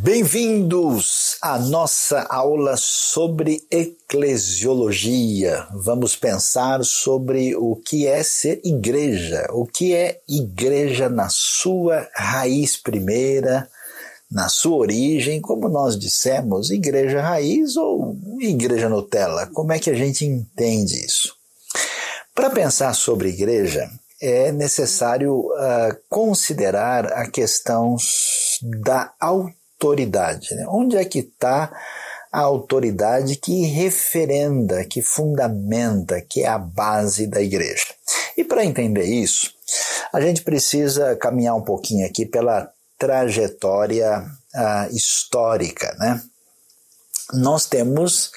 Bem-vindos à nossa aula sobre eclesiologia. Vamos pensar sobre o que é ser igreja, o que é igreja na sua raiz primeira, na sua origem, como nós dissemos, igreja raiz ou igreja Nutella. Como é que a gente entende isso? Para pensar sobre igreja, é necessário uh, considerar a questão da autoridade. Né? Onde é que está a autoridade que referenda, que fundamenta, que é a base da igreja? E para entender isso, a gente precisa caminhar um pouquinho aqui pela trajetória uh, histórica. Né? Nós temos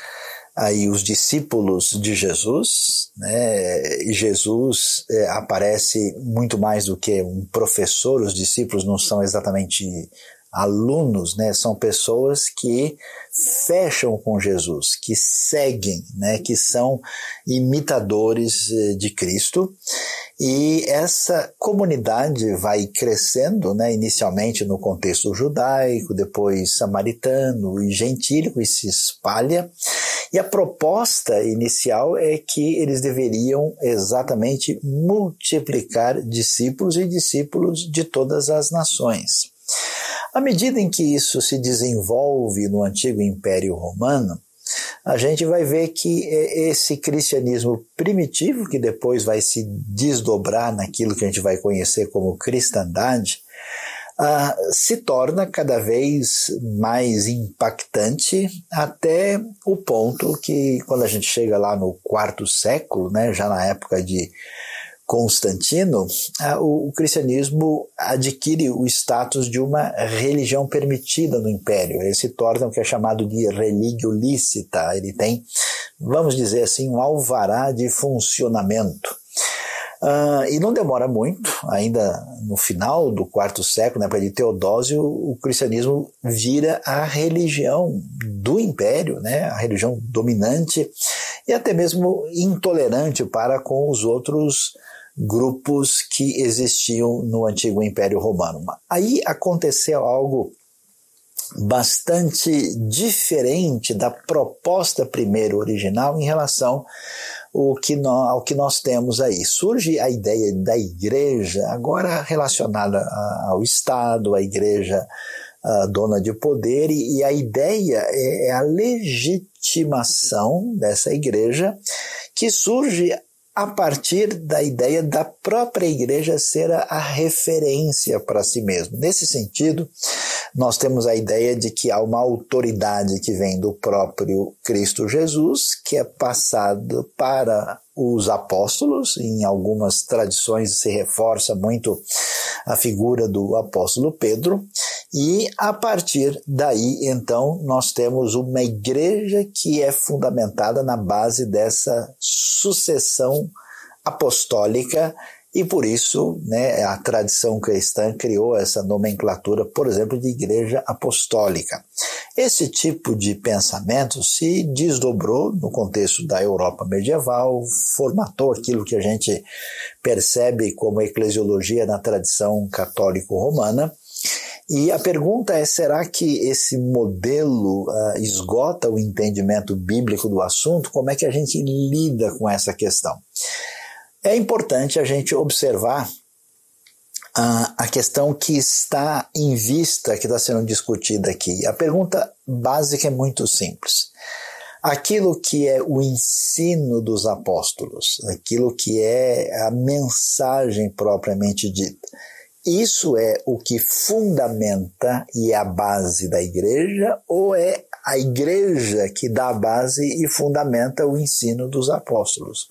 aí os discípulos de Jesus, né? E Jesus é, aparece muito mais do que um professor, os discípulos não são exatamente alunos, né? São pessoas que fecham com Jesus, que seguem, né? Que são imitadores eh, de Cristo. E essa comunidade vai crescendo, né? Inicialmente no contexto judaico, depois samaritano e gentílico e se espalha. E a proposta inicial é que eles deveriam exatamente multiplicar discípulos e discípulos de todas as nações. À medida em que isso se desenvolve no antigo Império Romano, a gente vai ver que esse cristianismo primitivo, que depois vai se desdobrar naquilo que a gente vai conhecer como cristandade, uh, se torna cada vez mais impactante até o ponto que, quando a gente chega lá no quarto século, né, já na época de Constantino, o, cristianismo adquire o status de uma religião permitida no império. Ele se torna o que é chamado de religio lícita. Ele tem, vamos dizer assim, um alvará de funcionamento. Uh, e não demora muito, ainda no final do quarto século, na época de Teodósio, o cristianismo vira a religião do império, né, a religião dominante e até mesmo intolerante para com os outros grupos que existiam no antigo Império Romano. Aí aconteceu algo bastante diferente da proposta primeiro original em relação ao que, nós, ao que nós temos aí. Surge a ideia da igreja, agora relacionada ao Estado, a igreja a dona de poder, e, a ideia é, é a legitimação dessa igreja que surge a partir da ideia da própria igreja ser a referência para si mesmo. Nesse sentido, nós temos a ideia de que há uma autoridade que vem do próprio Cristo Jesus, que é passado para os apóstolos, em algumas tradições se reforça muito a figura do apóstolo Pedro, e a partir daí, então, nós temos uma igreja que é fundamentada na base dessa sucessão apostólica e por isso, né, a tradição cristã criou essa nomenclatura, por exemplo, de igreja apostólica. Esse tipo de pensamento se desdobrou no contexto da Europa medieval, formatou aquilo que a gente percebe como eclesiologia na tradição católico-romana. E a pergunta é: será que esse modelo uh, esgota o entendimento bíblico do assunto? Como é que a gente lida com essa questão? É importante a gente observar a, a questão que está em vista, que está sendo discutida aqui. A pergunta básica é muito simples. Aquilo que é o ensino dos apóstolos, aquilo que é a mensagem propriamente dita, isso é o que fundamenta e é a base da igreja, ou é a igreja que dá a base e fundamenta o ensino dos apóstolos?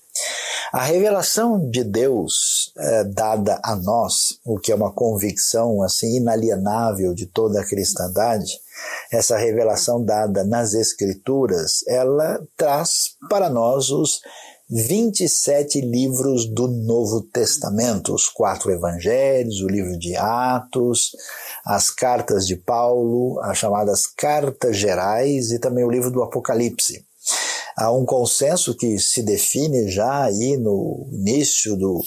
A revelação de Deus é, dada a nós, o que é uma convicção assim inalienável de toda a cristandade, essa revelação dada nas Escrituras, ela traz para nós os 27 livros do Novo Testamento, os quatro evangelhos, o livro de Atos, as cartas de Paulo, as chamadas cartas gerais e também o livro do Apocalipse há um consenso que se define já aí no início do,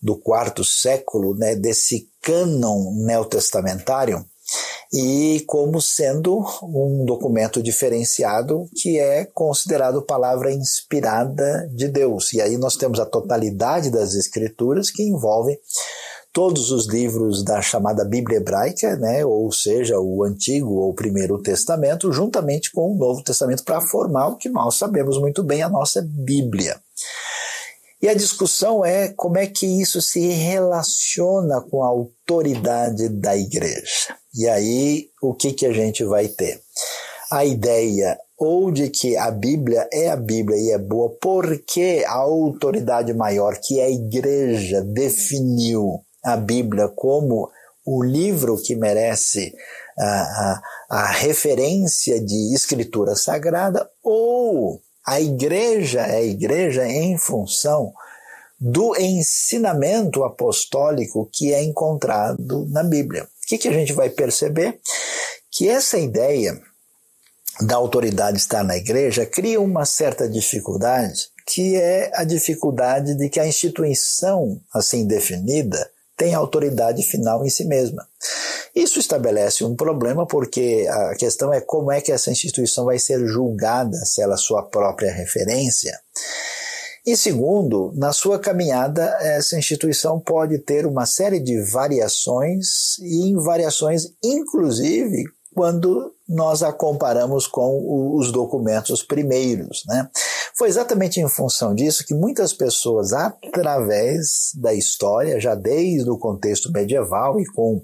do quarto século, né, desse cânon neotestamentário, e como sendo um documento diferenciado que é considerado palavra inspirada de Deus. E aí nós temos a totalidade das escrituras que envolvem todos os livros da chamada Bíblia Hebraica, né, ou seja, o Antigo ou Primeiro Testamento, juntamente com o Novo Testamento, para formar o que nós sabemos muito bem, a nossa Bíblia. E a discussão é como é que isso se relaciona com a autoridade da igreja. E aí, o que, que a gente vai ter? A ideia ou de que a Bíblia é a Bíblia e é boa porque a autoridade maior, que é a igreja, definiu a Bíblia como o livro que merece a, a, a referência de escritura sagrada, ou a igreja é a igreja em função do ensinamento apostólico que é encontrado na Bíblia. O que, que a gente vai perceber? Que essa ideia da autoridade estar na igreja cria uma certa dificuldade, que é a dificuldade de que a instituição assim definida tem autoridade final em si mesma. Isso estabelece um problema porque a questão é como é que essa instituição vai ser julgada, se ela é sua própria referência. E segundo, na sua caminhada, essa instituição pode ter uma série de variações e em variações, inclusive, quando nós a comparamos com os documentos primeiros. Né? Foi exatamente em função disso que muitas pessoas, através da história, já desde o contexto medieval e com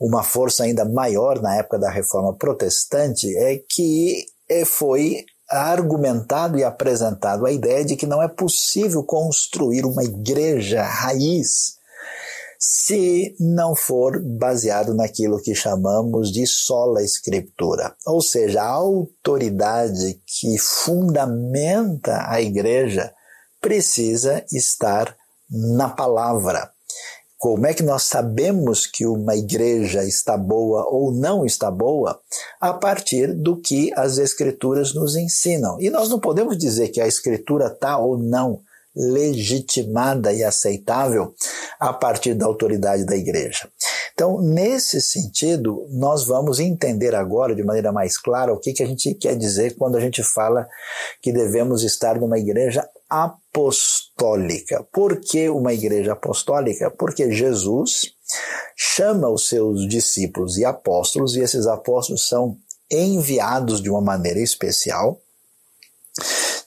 uma força ainda maior na época da Reforma Protestante, é que é, foi argumentado e apresentado a ideia de que não é possível construir uma igreja raiz se não for baseado naquilo que chamamos de sola escritura, ou seja, a autoridade que fundamenta a igreja precisa estar na palavra. Como é que nós sabemos que uma igreja está boa ou não está boa? A partir do que as escrituras nos ensinam. E nós não podemos dizer que a escritura está ou não legitimada e aceitável a partir da autoridade da igreja. Então, nesse sentido, nós vamos entender agora de maneira mais clara o que, que a gente quer dizer quando a gente fala que devemos estar numa igreja apostólica. Por que uma igreja apostólica? Porque Jesus chama os seus discípulos e apóstolos, e esses apóstolos são enviados de uma maneira especial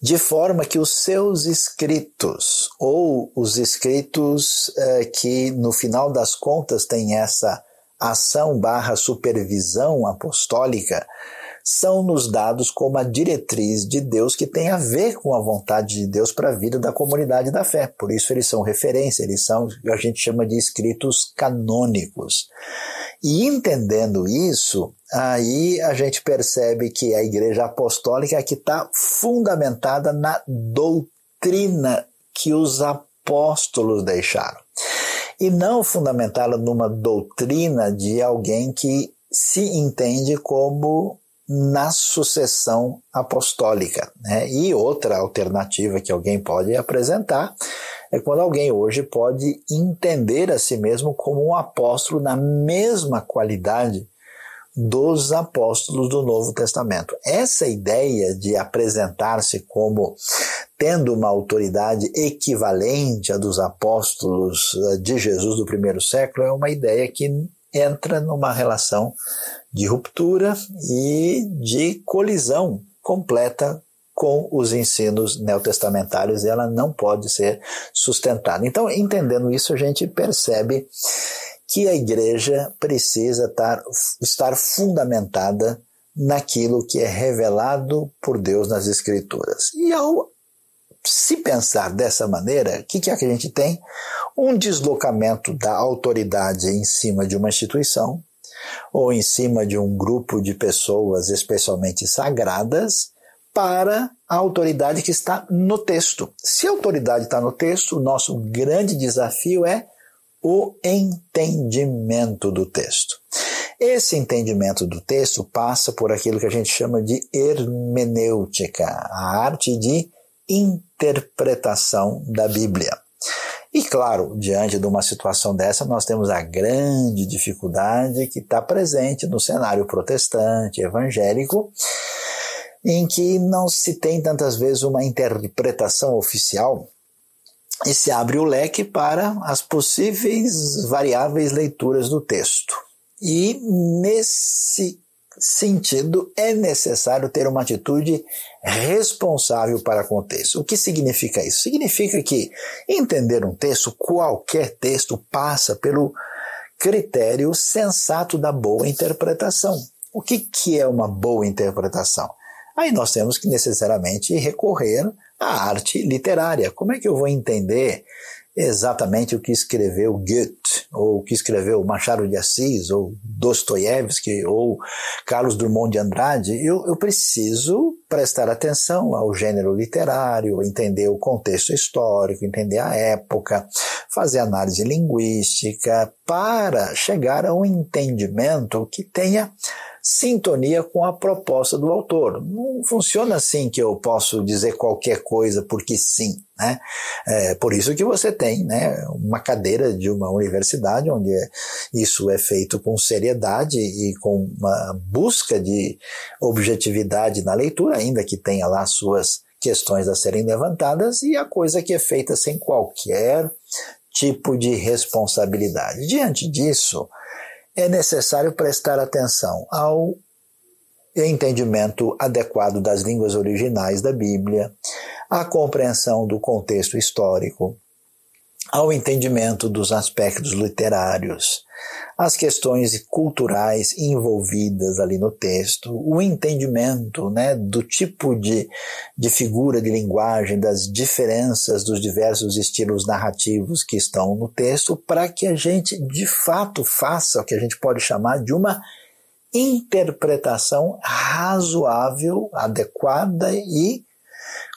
de forma que os seus escritos, ou os escritos eh, que no final das contas têm essa ação barra supervisão apostólica, são nos dados como a diretriz de Deus que tem a ver com a vontade de Deus para a vida da comunidade da fé. Por isso eles são referência, eles são, a gente chama de escritos canônicos. E entendendo isso, aí a gente percebe que a igreja apostólica é que está fundamentada na doutrina que os apóstolos deixaram. E não fundamentada numa doutrina de alguém que se entende como na sucessão apostólica. Né? E outra alternativa que alguém pode apresentar é quando alguém hoje pode entender a si mesmo como um apóstolo na mesma qualidade dos apóstolos do Novo Testamento. Essa ideia de apresentar-se como tendo uma autoridade equivalente à dos apóstolos eh, de Jesus do primeiro século é uma ideia que entra numa relação de ruptura e de colisão completa com os ensinos neotestamentários e ela não pode ser sustentada. Então, entendendo isso, a gente percebe que a igreja precisa estar, estar fundamentada naquilo que é revelado por Deus nas Escrituras. E ao se pensar dessa maneira, o que, que é que a gente tem? Um deslocamento da autoridade em cima de uma instituição ou em cima de um grupo de pessoas especialmente sagradas para a autoridade que está no texto. Se a autoridade está no texto, o nosso grande desafio é o entendimento do texto. Esse entendimento do texto passa por aquilo que a gente chama de hermenêutica, a arte de interpretação da Bíblia. E claro, diante de uma situação dessa, nós temos a grande dificuldade que está presente no cenário protestante, evangélico, em que não se tem tantas vezes uma interpretação oficial e se abre o leque para as possíveis variáveis leituras do texto. E nesse sentido é necessário ter uma atitude responsável para com o texto. O que significa isso? Significa que entender um texto, qualquer texto, passa pelo critério sensato da boa interpretação. O que, que é uma boa interpretação? Aí nós temos que necessariamente recorrer à arte literária. Como é que eu vou entender exatamente o que escreveu Goethe, ou o que escreveu Machado de Assis, ou Dostoiévski, ou Carlos Drummond de Andrade, eu, eu preciso prestar atenção ao gênero literário, entender o contexto histórico, entender a época, fazer análise linguística, para chegar a um entendimento que tenha sintonia com a proposta do autor. Não funciona assim que eu posso dizer qualquer coisa porque sim. Né? É por isso que você tem né, uma cadeira de uma universidade onde isso é feito com seriedade e com uma busca de objetividade na leitura, ainda que tenha lá suas questões a serem levantadas, e a coisa que é feita sem qualquer tipo de responsabilidade. Diante disso, é necessário prestar atenção ao entendimento adequado das línguas originais da Bíblia, à compreensão do contexto histórico, ao entendimento dos aspectos literários, as questões culturais envolvidas ali no texto, o entendimento né, do tipo de, de figura de linguagem, das diferenças dos diversos estilos narrativos que estão no texto, para que a gente de fato faça o que a gente pode chamar de uma interpretação razoável, adequada e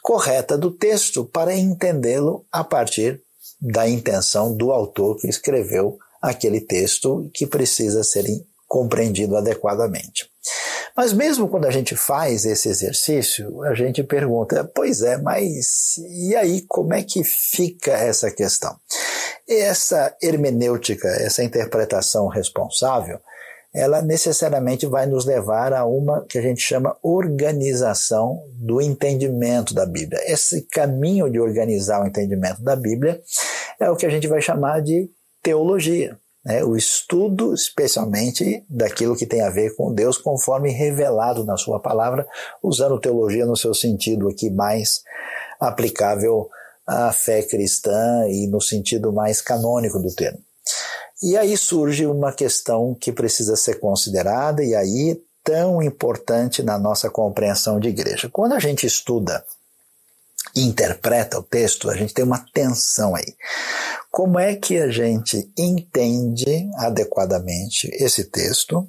correta do texto para entendê-lo a partir da intenção do autor que escreveu aquele texto que precisa ser compreendido adequadamente. Mas mesmo quando a gente faz esse exercício, a gente pergunta, pois é, mas e aí como é que fica essa questão? Essa hermenêutica, essa interpretação responsável, ela necessariamente vai nos levar a uma que a gente chama organização do entendimento da Bíblia. Esse caminho de organizar o entendimento da Bíblia é o que a gente vai chamar de teologia. Né? O estudo, especialmente, daquilo que tem a ver com Deus, conforme revelado na Sua palavra, usando teologia no seu sentido aqui mais aplicável à fé cristã e no sentido mais canônico do termo. E aí surge uma questão que precisa ser considerada, e aí tão importante na nossa compreensão de igreja. Quando a gente estuda e interpreta o texto, a gente tem uma tensão aí. Como é que a gente entende adequadamente esse texto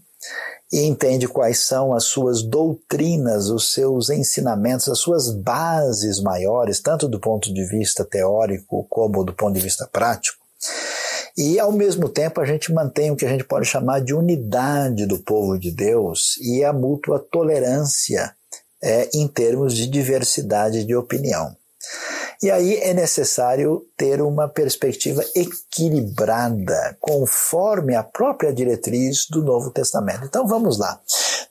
e entende quais são as suas doutrinas, os seus ensinamentos, as suas bases maiores, tanto do ponto de vista teórico como do ponto de vista prático? E, ao mesmo tempo, a gente mantém o que a gente pode chamar de unidade do povo de Deus e a mútua tolerância é, em termos de diversidade de opinião. E aí é necessário ter uma perspectiva equilibrada, conforme a própria diretriz do Novo Testamento. Então vamos lá.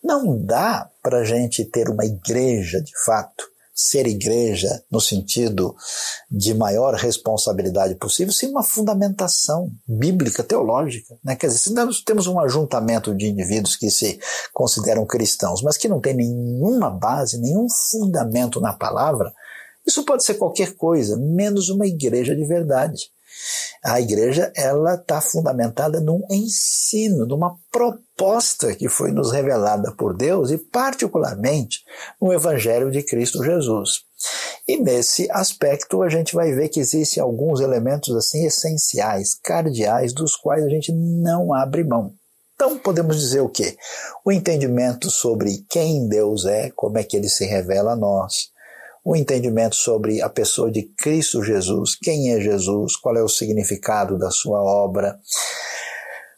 Não dá para a gente ter uma igreja de fato ser igreja no sentido de maior responsabilidade possível, sem uma fundamentação bíblica, teológica. Né? Quer dizer, se nós temos um ajuntamento de indivíduos que se consideram cristãos, mas que não tem nenhuma base, nenhum fundamento na palavra, isso pode ser qualquer coisa, menos uma igreja de verdade. A igreja ela está fundamentada num ensino, numa proposta que foi nos revelada por Deus e particularmente no Evangelho de Cristo Jesus. E nesse aspecto a gente vai ver que existem alguns elementos assim essenciais, cardeais, dos quais a gente não abre mão. Então podemos dizer o quê? O entendimento sobre quem Deus é, como é que ele se revela a nós, o entendimento sobre a pessoa de Cristo Jesus, quem é Jesus, qual é o significado da sua obra,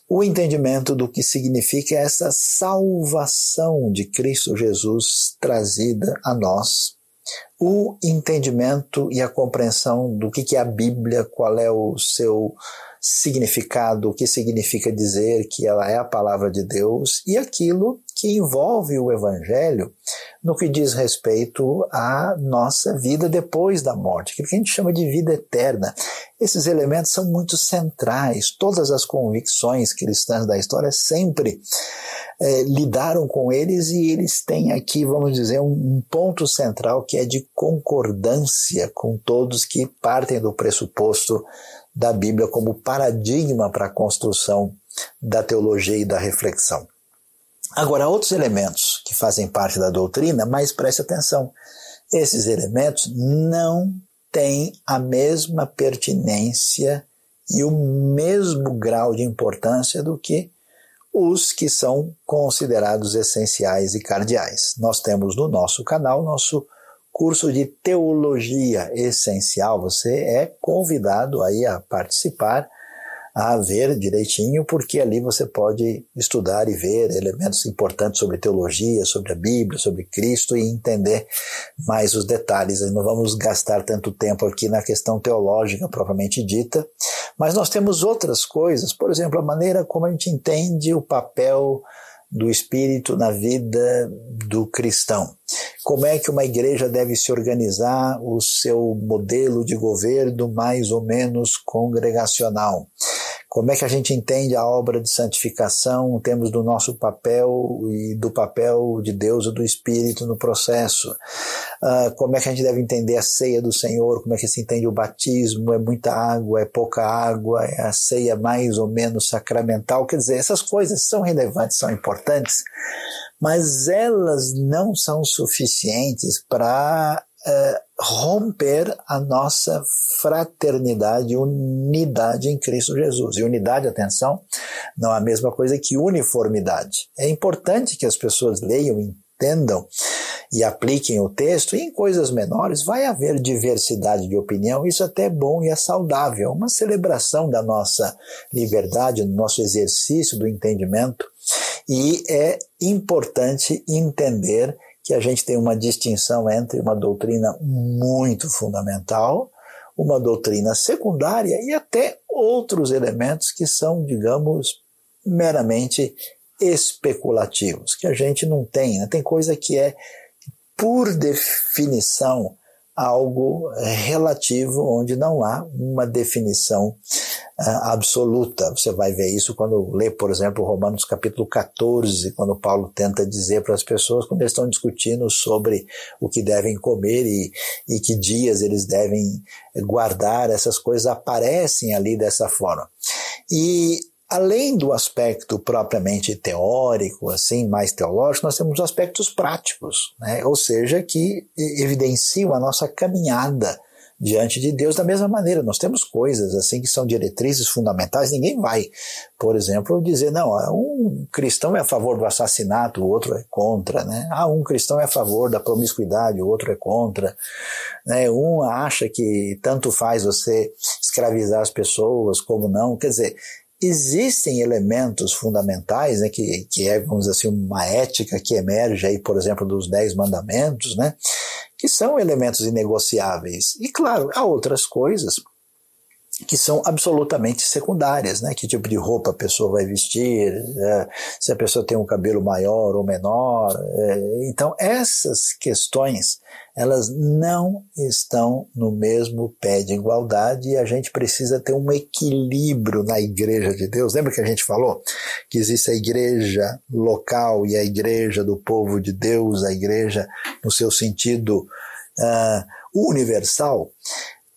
o entendimento do que significa essa salvação de Cristo Jesus trazida a nós. o entendimento e a compreensão do que é a Bíblia, qual é o seu significado, o que significa dizer que ela é a palavra de Deus e aquilo que envolve o Evangelho no que diz respeito à nossa vida depois da morte, aquilo que a gente chama de vida eterna. Esses elementos são muito centrais. Todas as convicções cristãs da história sempre é, lidaram com eles e eles têm aqui, vamos dizer, um, um ponto central que é de concordância com todos que partem do pressuposto da Bíblia como paradigma para a construção da teologia e da reflexão. Agora, outros elementos que fazem parte da doutrina, mas preste atenção, esses elementos não têm a mesma pertinência e o mesmo grau de importância do que os que são considerados essenciais e cardeais. Nós temos no nosso canal nosso curso de teologia essencial. Você é convidado aí a participar, a ver direitinho, porque ali você pode estudar e ver elementos importantes sobre teologia, sobre a Bíblia, sobre Cristo e entender mais os detalhes. Não vamos gastar tanto tempo aqui na questão teológica propriamente dita, mas nós temos outras coisas, por exemplo, a maneira como a gente entende o papel do Espírito na vida do cristão. Como é que uma igreja deve se organizar, o seu modelo de governo mais ou menos congregacional. Como é que a gente entende a obra de santificação, temos do nosso papel e do papel de Deus e do Espírito no processo? Uh, como é que a gente deve entender a ceia do Senhor? Como é que se entende o batismo? É muita água? É pouca água? É a ceia mais ou menos sacramental? Quer dizer, essas coisas são relevantes, são importantes, mas elas não são suficientes para é, romper a nossa fraternidade, unidade em Cristo Jesus. E unidade, atenção, não é a mesma coisa que uniformidade. É importante que as pessoas leiam, entendam e apliquem o texto, e em coisas menores vai haver diversidade de opinião, isso até é bom e é saudável, uma celebração da nossa liberdade, do nosso exercício do entendimento, e é importante entender que a gente tem uma distinção entre uma doutrina muito fundamental, uma doutrina secundária e até outros elementos que são, digamos, meramente especulativos, que a gente não tem. Né? Tem coisa que é, por definição, algo relativo, onde não há uma definição uh, absoluta. Você vai ver isso quando lê, por exemplo, Romanos capítulo 14, quando Paulo tenta dizer para as pessoas, quando eles estão discutindo sobre o que devem comer e, e que dias eles devem guardar, essas coisas aparecem ali dessa forma. E Além do aspecto propriamente teórico, assim, mais teológico, nós temos aspectos práticos, né? ou seja, que evidenciam a nossa caminhada diante de Deus da mesma maneira. Nós temos coisas assim que são diretrizes fundamentais. Ninguém vai, por exemplo, dizer não, um cristão é a favor do assassinato, o outro é contra, né? Ah, um cristão é a favor da promiscuidade, o outro é contra, né? Um acha que tanto faz você escravizar as pessoas como não. Quer dizer, existem elementos fundamentais, né, que, que é, vamos dizer assim, uma ética que emerge aí, por exemplo, dos Dez Mandamentos, né, que são elementos inegociáveis. E, claro, há outras coisas que são absolutamente secundárias, né? Que tipo de roupa a pessoa vai vestir, é, se a pessoa tem um cabelo maior ou menor. É, então, essas questões, elas não estão no mesmo pé de igualdade e a gente precisa ter um equilíbrio na igreja de Deus. Lembra que a gente falou que existe a igreja local e a igreja do povo de Deus, a igreja no seu sentido uh, universal?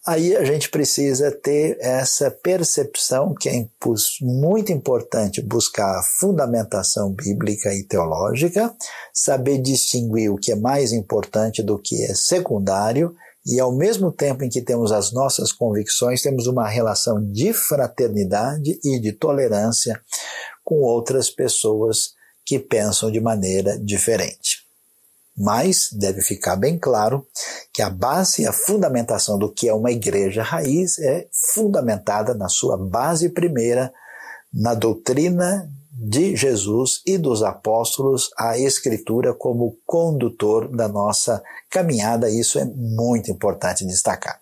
Aí a gente precisa ter essa percepção que é muito importante buscar a fundamentação bíblica e teológica, saber distinguir o que é mais importante do que é secundário e ao mesmo tempo em que temos as nossas convicções, temos uma relação de fraternidade e de tolerância com outras pessoas que pensam de maneira diferente. Mas deve ficar bem claro que a base e a fundamentação do que é uma igreja raiz é fundamentada na sua base primeira, na doutrina de Jesus e dos apóstolos a Escritura como condutor da nossa caminhada. Isso é muito importante destacar.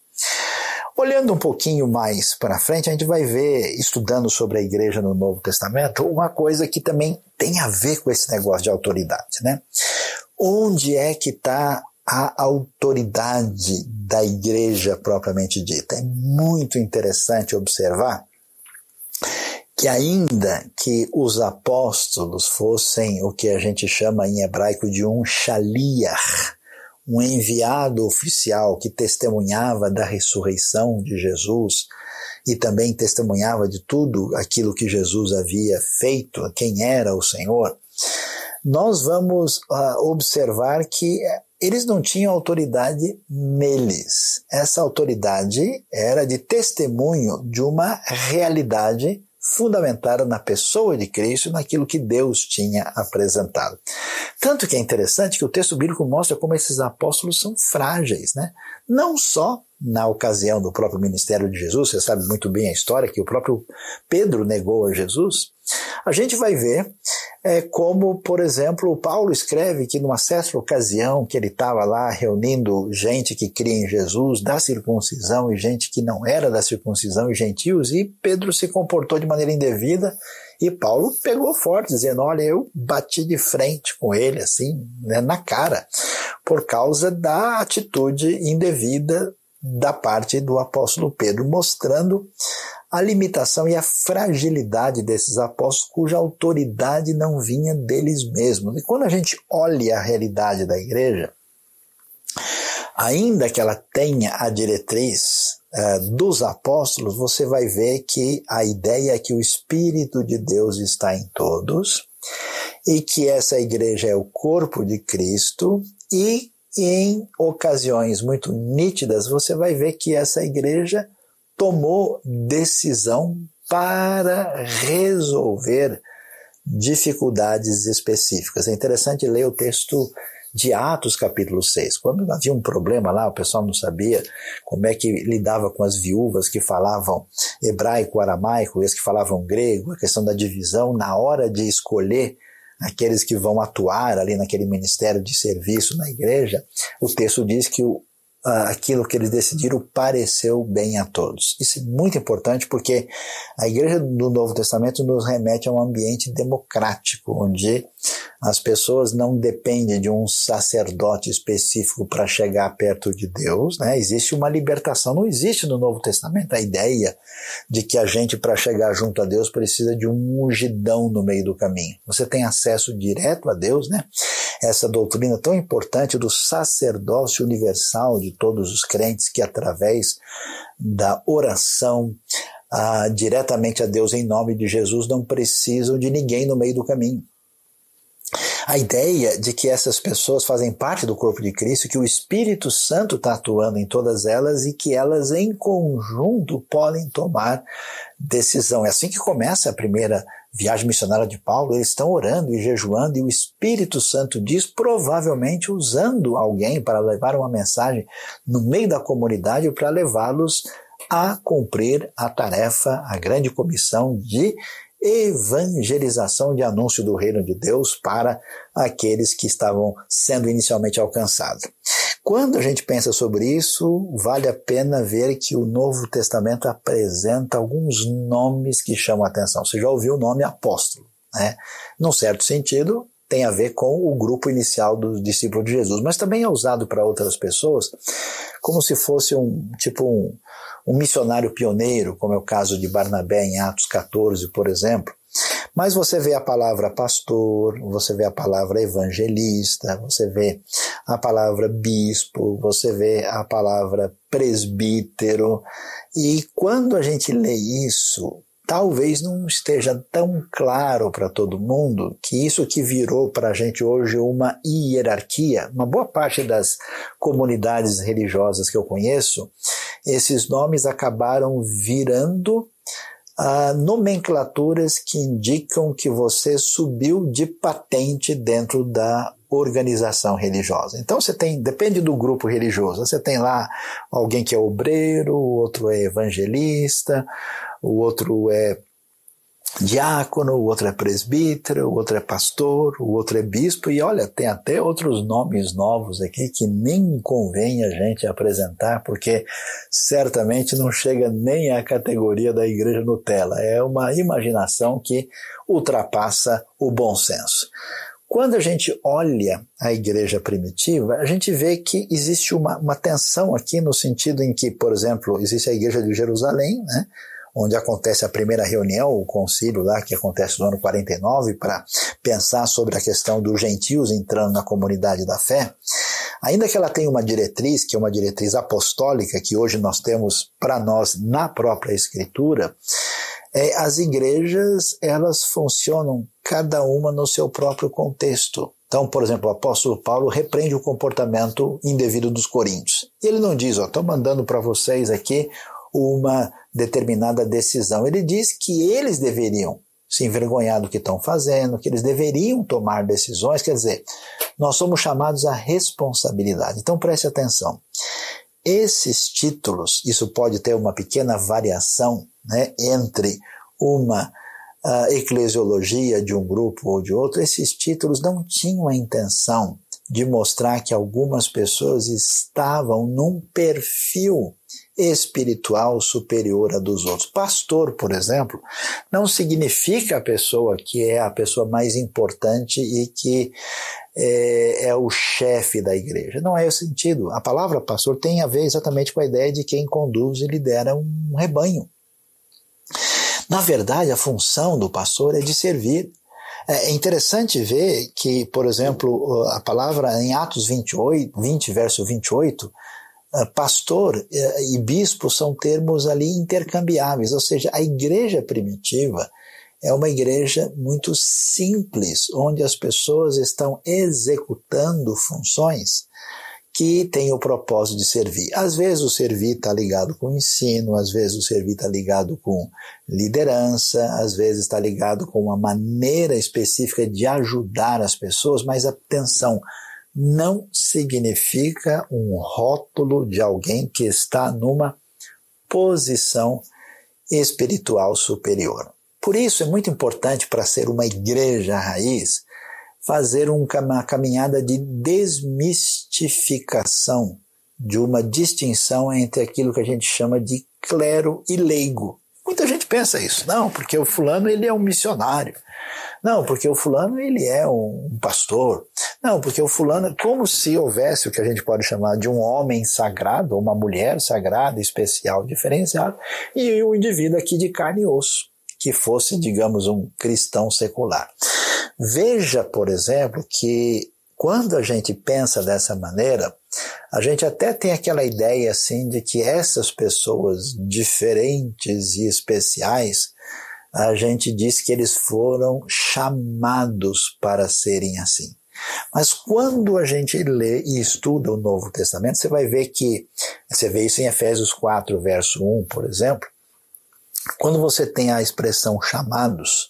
Olhando um pouquinho mais para frente, a gente vai ver, estudando sobre a igreja no Novo Testamento, uma coisa que também tem a ver com esse negócio de autoridade, né? Onde é que está a autoridade da igreja propriamente dita? É muito interessante observar que ainda que os apóstolos fossem o que a gente chama em hebraico de um shaliach, um enviado oficial que testemunhava da ressurreição de Jesus e também testemunhava de tudo aquilo que Jesus havia feito, quem era o Senhor, nós vamos uh, observar que eles não tinham autoridade neles. Essa autoridade era de testemunho de uma realidade fundamentada na pessoa de Cristo, naquilo que Deus tinha apresentado. Tanto que é interessante que o texto bíblico mostra como esses apóstolos são frágeis, né? Não só na ocasião do próprio ministério de Jesus, você sabe muito bem a história que o próprio Pedro negou a Jesus, a gente vai ver é, como, por exemplo, Paulo escreve que numa certa ocasião que ele estava lá reunindo gente que cria em Jesus, da circuncisão e gente que não era da circuncisão e gentios, e Pedro se comportou de maneira indevida e Paulo pegou forte, dizendo: Olha, eu bati de frente com ele, assim, né, na cara, por causa da atitude indevida da parte do apóstolo Pedro, mostrando a limitação e a fragilidade desses apóstolos, cuja autoridade não vinha deles mesmos. E quando a gente olha a realidade da igreja, ainda que ela tenha a diretriz uh, dos apóstolos, você vai ver que a ideia é que o Espírito de Deus está em todos e que essa igreja é o corpo de Cristo e em ocasiões muito nítidas você vai ver que essa igreja tomou decisão para resolver dificuldades específicas. É interessante ler o texto de Atos, capítulo 6. Quando havia um problema lá, o pessoal não sabia como é que lidava com as viúvas que falavam hebraico, aramaico, e as que falavam grego, a questão da divisão, na hora de escolher aqueles que vão atuar ali naquele ministério de serviço na igreja, o texto diz que o, aquilo que eles decidiram pareceu bem a todos. Isso é muito importante porque a igreja do Novo Testamento nos remete a um ambiente democrático, onde as pessoas não dependem de um sacerdote específico para chegar perto de Deus, né? Existe uma libertação. Não existe no Novo Testamento a ideia de que a gente, para chegar junto a Deus, precisa de um ungidão no meio do caminho. Você tem acesso direto a Deus, né? Essa doutrina tão importante do sacerdócio universal de todos os crentes que, através da oração, ah, diretamente a Deus em nome de Jesus, não precisam de ninguém no meio do caminho a ideia de que essas pessoas fazem parte do corpo de Cristo, que o Espírito Santo está atuando em todas elas e que elas em conjunto podem tomar decisão. É assim que começa a primeira viagem missionária de Paulo. Eles estão orando e jejuando e o Espírito Santo diz, provavelmente usando alguém para levar uma mensagem no meio da comunidade para levá-los a cumprir a tarefa, a grande comissão de evangelização de anúncio do reino de Deus para aqueles que estavam sendo inicialmente alcançados. Quando a gente pensa sobre isso, vale a pena ver que o Novo Testamento apresenta alguns nomes que chamam a atenção. Você já ouviu o nome apóstolo, né? Num certo sentido, tem a ver com o grupo inicial dos discípulos de Jesus, mas também é usado para outras pessoas como se fosse um tipo um, um missionário pioneiro, como é o caso de Barnabé em Atos 14, por exemplo. Mas você vê a palavra pastor, você vê a palavra evangelista, você vê a palavra bispo, você vê a palavra presbítero. E quando a gente lê isso, talvez não esteja tão claro para todo mundo que isso que virou para a gente hoje uma hierarquia, uma boa parte das comunidades religiosas que eu conheço, esses nomes acabaram virando ah, nomenclaturas que indicam que você subiu de patente dentro da organização religiosa. Então você tem, depende do grupo religioso, você tem lá alguém que é obreiro, outro é evangelista, o outro é diácono, o outro é presbítero, o outro é pastor, o outro é bispo, e olha, tem até outros nomes novos aqui que nem convém a gente apresentar, porque certamente não chega nem à categoria da igreja Nutella. É uma imaginação que ultrapassa o bom senso. Quando a gente olha a igreja primitiva, a gente vê que existe uma, uma tensão aqui no sentido em que, por exemplo, existe a igreja de Jerusalém, né? Onde acontece a primeira reunião, o concílio lá que acontece no ano 49 para pensar sobre a questão dos gentios entrando na comunidade da fé. Ainda que ela tenha uma diretriz, que é uma diretriz apostólica que hoje nós temos para nós na própria escritura, é, as igrejas elas funcionam cada uma no seu próprio contexto. Então, por exemplo, o apóstolo Paulo repreende o comportamento indevido dos coríntios. Ele não diz, ó, estou mandando para vocês aqui uma determinada decisão. Ele diz que eles deveriam se envergonhar do que estão fazendo, que eles deveriam tomar decisões. Quer dizer, nós somos chamados à responsabilidade. Então preste atenção. Esses títulos, isso pode ter uma pequena variação né, entre uma uh, eclesiologia de um grupo ou de outro, esses títulos não tinham a intenção de mostrar que algumas pessoas estavam num perfil espiritual superior a dos outros. Pastor, por exemplo, não significa a pessoa que é a pessoa mais importante e que é, é, o chefe da igreja. Não é o sentido. A palavra pastor tem a ver exatamente com a ideia de quem conduz e lidera um rebanho. Na verdade, a função do pastor é de servir. É interessante ver que, por exemplo, a palavra em Atos 28, 20, verso 28, eh, pastor eh, e bispo são termos ali intercambiáveis, ou seja, a igreja primitiva é uma igreja muito simples, onde as pessoas estão executando funções que têm o propósito de servir. Às vezes o servir está ligado com ensino, às vezes o servir está ligado com liderança, às vezes está ligado com uma maneira específica de ajudar as pessoas, mas atenção, não significa um rótulo de alguém que está numa posição espiritual superior. Por isso é muito importante para ser uma igreja raiz fazer uma caminhada de desmistificação de uma distinção entre aquilo que a gente chama de clero e leigo. Muita gente pensa isso, não, porque o fulano ele é um missionário. Não, porque o fulano ele é um pastor. Não, porque o fulano, como se houvesse o que a gente pode chamar de um homem sagrado, ou uma mulher sagrada, especial, diferenciada, e um indivíduo aqui de carne e osso, que fosse, digamos, um cristão secular. Veja, por exemplo, que quando a gente pensa dessa maneira, a gente até tem aquela ideia assim de que essas pessoas diferentes e especiais a gente diz que eles foram chamados para serem assim. Mas quando a gente lê e estuda o Novo Testamento, você vai ver que, você vê isso em Efésios 4, verso 1, por exemplo, quando você tem a expressão chamados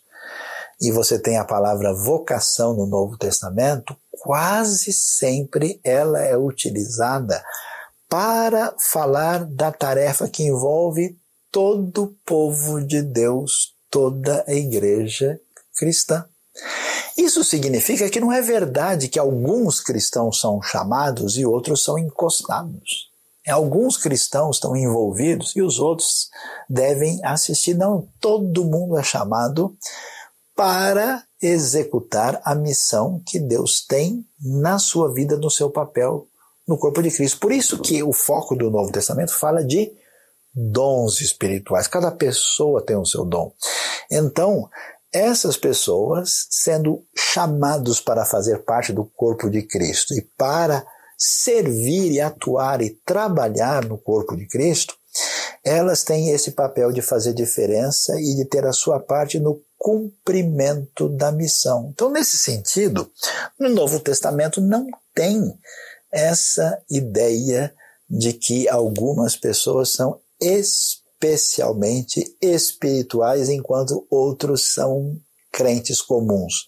e você tem a palavra vocação no Novo Testamento, quase sempre ela é utilizada para falar da tarefa que envolve todo o povo de Deus, toda a igreja cristã. Isso significa que não é verdade que alguns cristãos são chamados e outros são encostados. Alguns cristãos estão envolvidos e os outros devem assistir. Não, todo mundo é chamado para executar a missão que Deus tem na sua vida, no seu papel no corpo de Cristo. Por isso que o foco do Novo Testamento fala de dons espirituais. Cada pessoa tem o seu dom. Então, essas pessoas, sendo chamados para fazer parte do corpo de Cristo e para servir e atuar e trabalhar no corpo de Cristo, elas têm esse papel de fazer diferença e de ter a sua parte no cumprimento da missão. Então, nesse sentido, no Novo Testamento não tem essa ideia de que algumas pessoas são especialmente espirituais, enquanto outros são crentes comuns.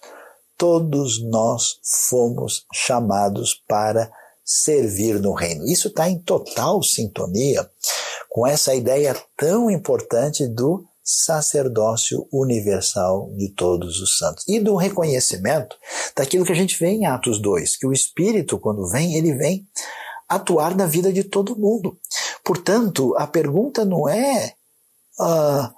Todos nós fomos chamados para servir no reino. Isso está em total sintonia com essa ideia tão importante do sacerdócio universal de todos os santos. E do reconhecimento daquilo que a gente vê em Atos 2, que o Espírito, quando vem, ele vem atuar na vida de todo mundo. Portanto, a pergunta não é uh,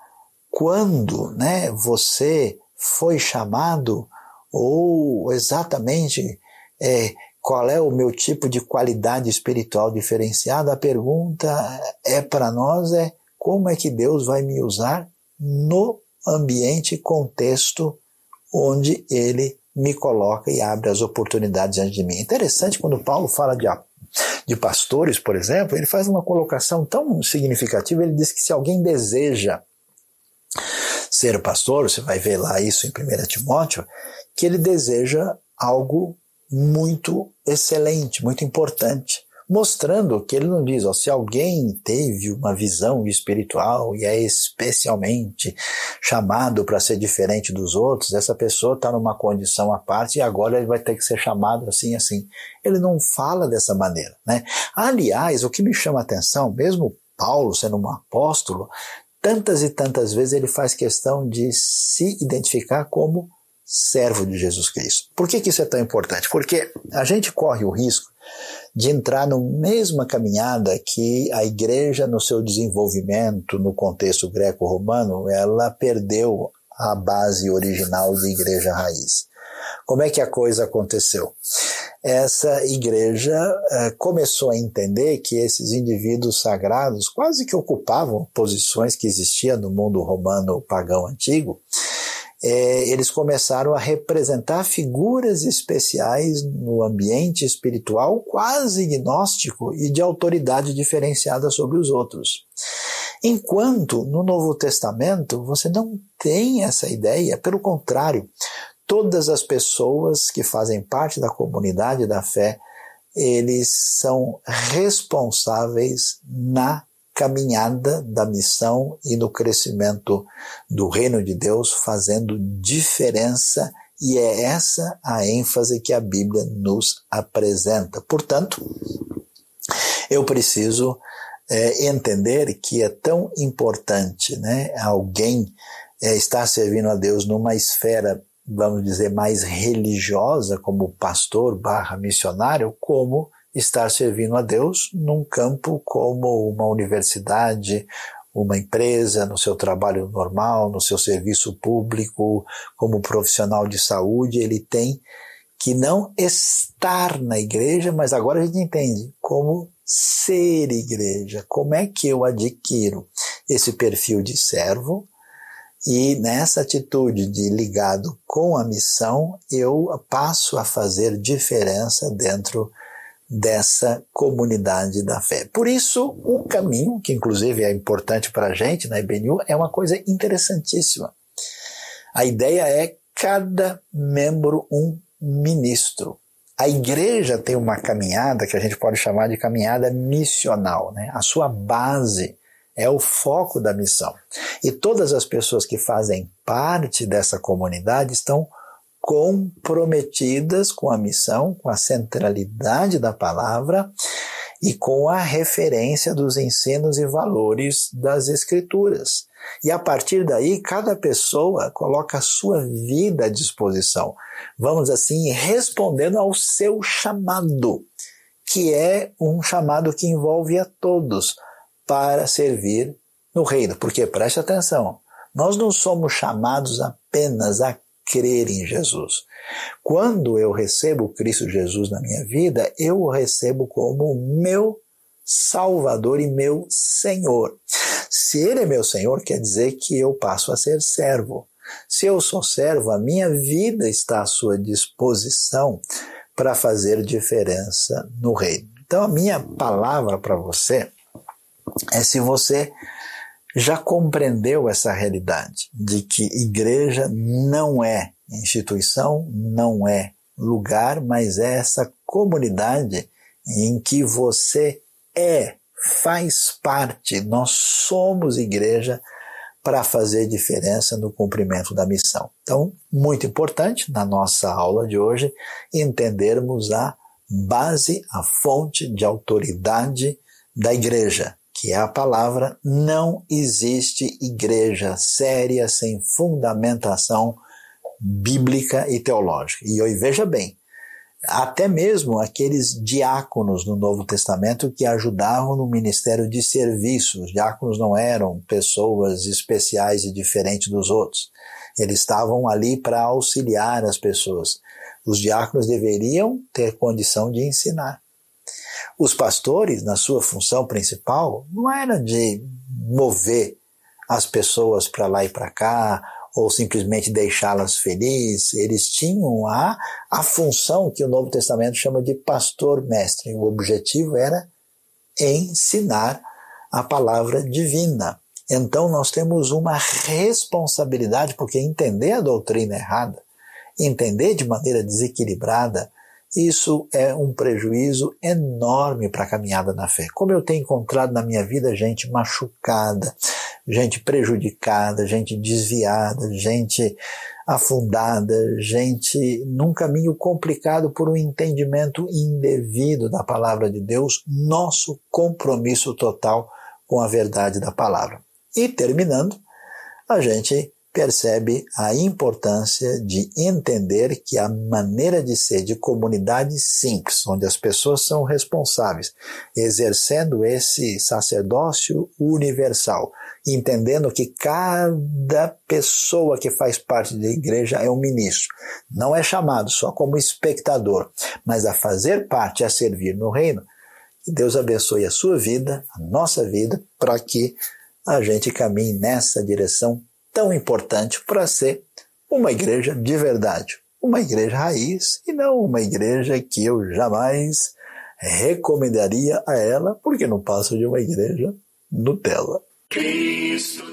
quando né, você foi chamado ou exatamente é, qual é o meu tipo de qualidade espiritual diferenciada. A pergunta é para nós é como é que Deus vai me usar no ambiente, contexto onde Ele me coloca e abre as oportunidades diante de mim. Interessante quando Paulo fala de, de pastores, por exemplo, ele faz uma colocação tão significativa. Ele diz que se alguém deseja ser pastor, você vai ver lá isso em 1 Timóteo, que ele deseja algo muito excelente, muito importante mostrando que ele não diz, ó, se alguém teve uma visão espiritual e é especialmente chamado para ser diferente dos outros, essa pessoa está numa condição à parte e agora ele vai ter que ser chamado assim, assim. Ele não fala dessa maneira, né? Aliás, o que me chama a atenção, mesmo Paulo sendo um apóstolo, tantas e tantas vezes ele faz questão de se identificar como servo de Jesus Cristo. Por que, que isso é tão importante? Porque a gente corre o risco de entrar na mesma caminhada que a igreja no seu desenvolvimento no contexto greco-romano, ela perdeu a base original de igreja raiz. Como é que a coisa aconteceu? Essa igreja eh, começou a entender que esses indivíduos sagrados quase que ocupavam posições que existiam no mundo romano pagão antigo, é, eles começaram a representar figuras especiais no ambiente espiritual quase gnóstico e de autoridade diferenciada sobre os outros. Enquanto no Novo Testamento você não tem essa ideia, pelo contrário, todas as pessoas que fazem parte da comunidade da fé, eles são responsáveis na caminhada da missão e no crescimento do reino de Deus, fazendo diferença, e é essa a ênfase que a Bíblia nos apresenta. Portanto, eu preciso é, entender que é tão importante né, alguém é, estar servindo a Deus numa esfera, vamos dizer, mais religiosa, como pastor barra missionário, como estar servindo a Deus num campo como uma universidade, uma empresa, no seu trabalho normal, no seu serviço público, como profissional de saúde, ele tem que não estar na igreja, mas agora a gente entende como ser igreja. Como é que eu adquiro esse perfil de servo? E nessa atitude de ligado com a missão, eu passo a fazer diferença dentro dessa comunidade da fé. Por isso, o caminho, que inclusive é importante para a gente na IBNU, é uma coisa interessantíssima. A ideia é cada membro um ministro. A igreja tem uma caminhada que a gente pode chamar de caminhada missional. Né? A sua base é o foco da missão. E todas as pessoas que fazem parte dessa comunidade estão comprometidas com a missão, com a centralidade da palavra e com a referência dos ensinos e valores das Escrituras. E a partir daí, cada pessoa coloca a sua vida à disposição, vamos assim, respondendo ao seu chamado, que é um chamado que envolve a todos para servir no reino. Porque preste atenção, nós não somos chamados apenas a crer em Jesus. Quando eu recebo Cristo Jesus na minha vida, eu o recebo como meu Salvador e meu Senhor. Se Ele é meu Senhor, quer dizer que eu passo a ser servo. Se eu sou servo, a minha vida está à sua disposição para fazer diferença no reino. Então, a minha palavra para você é se você já compreendeu essa realidade de que igreja não é instituição, não é lugar, mas é essa comunidade em que você é, faz parte, nós somos igreja para fazer diferença no cumprimento da missão. Então, muito importante na nossa aula de hoje entendermos a base, a fonte de autoridade da igreja, que é a palavra, não existe igreja séria sem fundamentação bíblica e teológica. E hoje veja bem, até mesmo aqueles diáconos no Novo Testamento que ajudavam no ministério de serviço. Os diáconos não eram pessoas especiais e diferentes dos outros. Eles estavam ali para auxiliar as pessoas. Os diáconos deveriam ter condição de ensinar. Os pastores, na sua função principal, não era de mover as pessoas para lá e para cá, ou simplesmente deixá-las felizes, eles tinham a, a função que o Novo Testamento chama de pastor-mestre. O objetivo era ensinar a palavra divina. Então nós temos uma responsabilidade, porque entender a doutrina errada, entender de maneira desequilibrada, isso é um prejuízo enorme para a caminhada na fé. Como eu tenho encontrado na minha vida gente machucada, gente prejudicada, gente desviada, gente afundada, gente num caminho complicado por um entendimento indevido da palavra de Deus, nosso compromisso total com a verdade da palavra. E terminando, a gente percebe a importância de entender que a maneira de ser de comunidade simples, onde as pessoas são responsáveis, exercendo esse sacerdócio universal, entendendo que cada pessoa que faz parte da igreja é um ministro. Não é chamado só como espectador, mas a fazer parte, a servir no reino. Que Deus abençoe a sua vida, a nossa vida, para que a gente caminhe nessa direção tão importante para ser uma igreja de verdade, uma igreja raiz e não uma igreja que eu jamais recomendaria a ela, porque não passa de uma igreja Nutella. Cristo